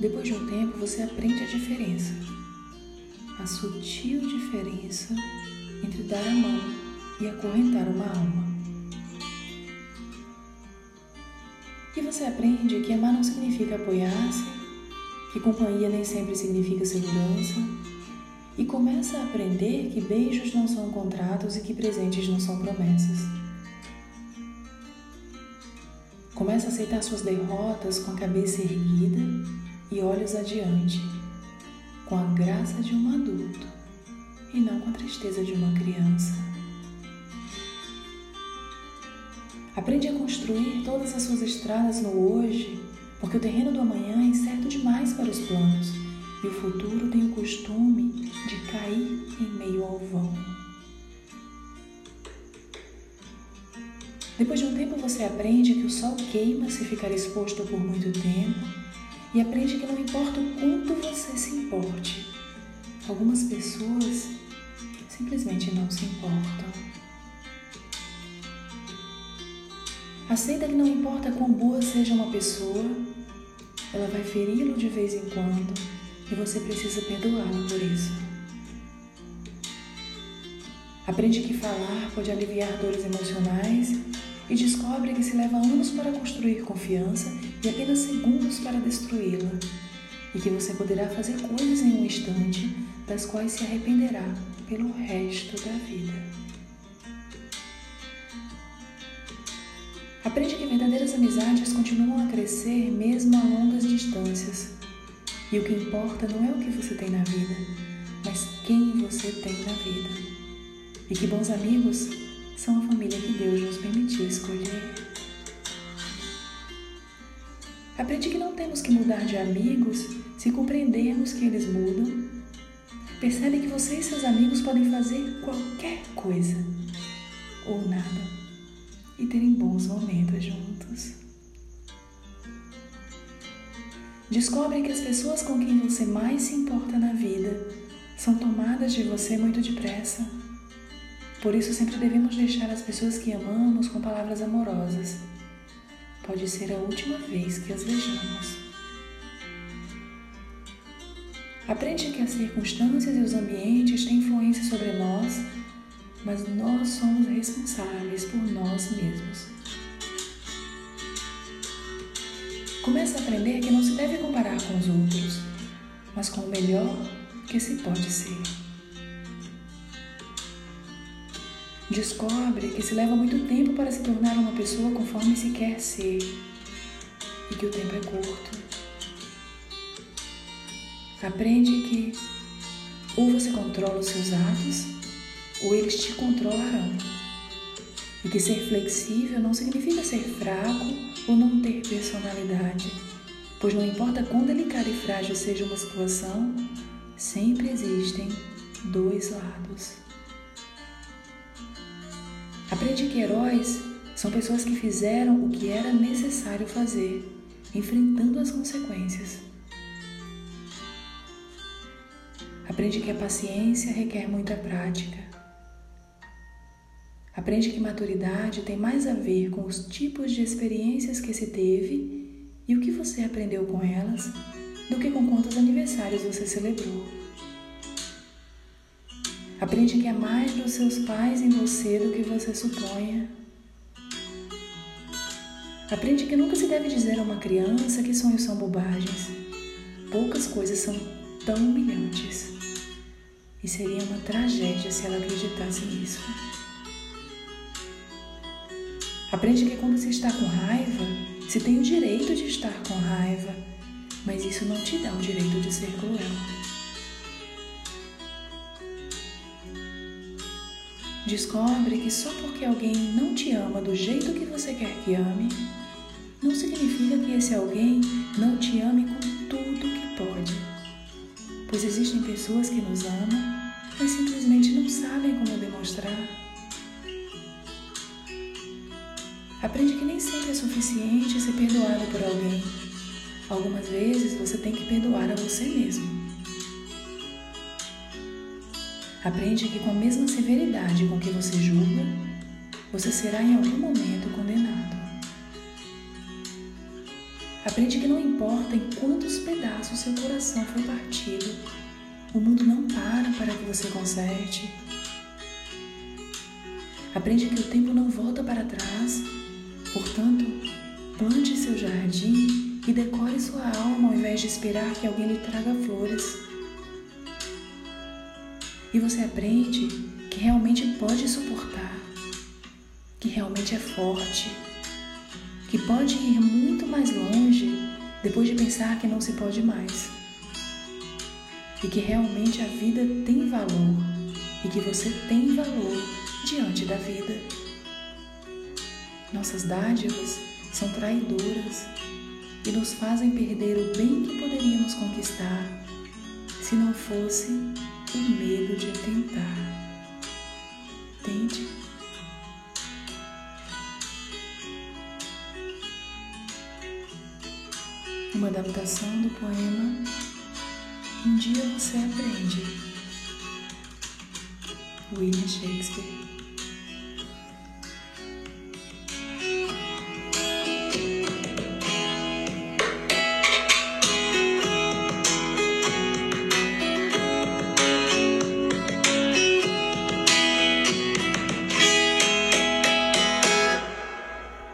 Depois de um tempo, você aprende a diferença, a sutil diferença entre dar a mão e acorrentar uma alma. E você aprende que amar não significa apoiar-se, que companhia nem sempre significa segurança, e começa a aprender que beijos não são contratos e que presentes não são promessas. Começa a aceitar suas derrotas com a cabeça erguida e olhos adiante, com a graça de um adulto e não com a tristeza de uma criança. Aprende a construir todas as suas estradas no hoje, porque o terreno do amanhã é incerto demais para os planos e o futuro tem o costume de cair em meio ao vão. Depois de um tempo, você aprende que o sol queima se ficar exposto por muito tempo e aprende que não importa o quanto você se importe, algumas pessoas simplesmente não se importam. Aceita que não importa quão boa seja uma pessoa, ela vai feri-lo de vez em quando e você precisa perdoá-la por isso. Aprende que falar pode aliviar dores emocionais e descobre que se leva anos para construir confiança e apenas segundos para destruí-la, e que você poderá fazer coisas em um instante das quais se arrependerá pelo resto da vida. Aprende que verdadeiras amizades continuam a crescer mesmo a longas distâncias. E o que importa não é o que você tem na vida, mas quem você tem na vida. E que bons amigos são a família que Deus nos permitiu escolher. Aprende que não temos que mudar de amigos se compreendermos que eles mudam. Percebe que você e seus amigos podem fazer qualquer coisa ou nada e terem bons momentos juntos. Descobre que as pessoas com quem você mais se importa na vida são tomadas de você muito depressa. Por isso, sempre devemos deixar as pessoas que amamos com palavras amorosas. Pode ser a última vez que as vejamos. Aprende que as circunstâncias e os ambientes têm influência sobre nós mas nós somos responsáveis por nós mesmos. Comece a aprender que não se deve comparar com os outros, mas com o melhor que se pode ser. Descobre que se leva muito tempo para se tornar uma pessoa conforme se quer ser e que o tempo é curto. Aprende que ou você controla os seus atos ou eles te controlarão. E que ser flexível não significa ser fraco ou não ter personalidade, pois não importa quão delicada e frágil seja uma situação, sempre existem dois lados. Aprende que heróis são pessoas que fizeram o que era necessário fazer, enfrentando as consequências. Aprende que a paciência requer muita prática Aprende que maturidade tem mais a ver com os tipos de experiências que se teve e o que você aprendeu com elas do que com quantos aniversários você celebrou. Aprende que há mais dos seus pais em você do que você suponha. Aprende que nunca se deve dizer a uma criança que sonhos são bobagens. Poucas coisas são tão humilhantes. E seria uma tragédia se ela acreditasse nisso. Aprende que quando se está com raiva, se tem o direito de estar com raiva, mas isso não te dá o direito de ser cruel. Descobre que só porque alguém não te ama do jeito que você quer que ame, não significa que esse alguém não te ame com tudo que pode. Pois existem pessoas que nos amam, mas simplesmente não sabem como demonstrar. Aprende que nem sempre é suficiente ser perdoado por alguém. Algumas vezes você tem que perdoar a você mesmo. Aprende que com a mesma severidade com que você julga, você será em algum momento condenado. Aprende que não importa em quantos pedaços seu coração foi partido, o mundo não para para que você conserte. Aprende que o tempo não volta para trás, portanto, plante seu jardim e decore sua alma ao invés de esperar que alguém lhe traga flores. E você aprende que realmente pode suportar, que realmente é forte que pode ir muito mais longe depois de pensar que não se pode mais. E que realmente a vida tem valor e que você tem valor diante da vida. Nossas dádivas são traidoras e nos fazem perder o bem que poderíamos conquistar se não fosse o medo adaptação do poema Um Dia Você Aprende, William Shakespeare.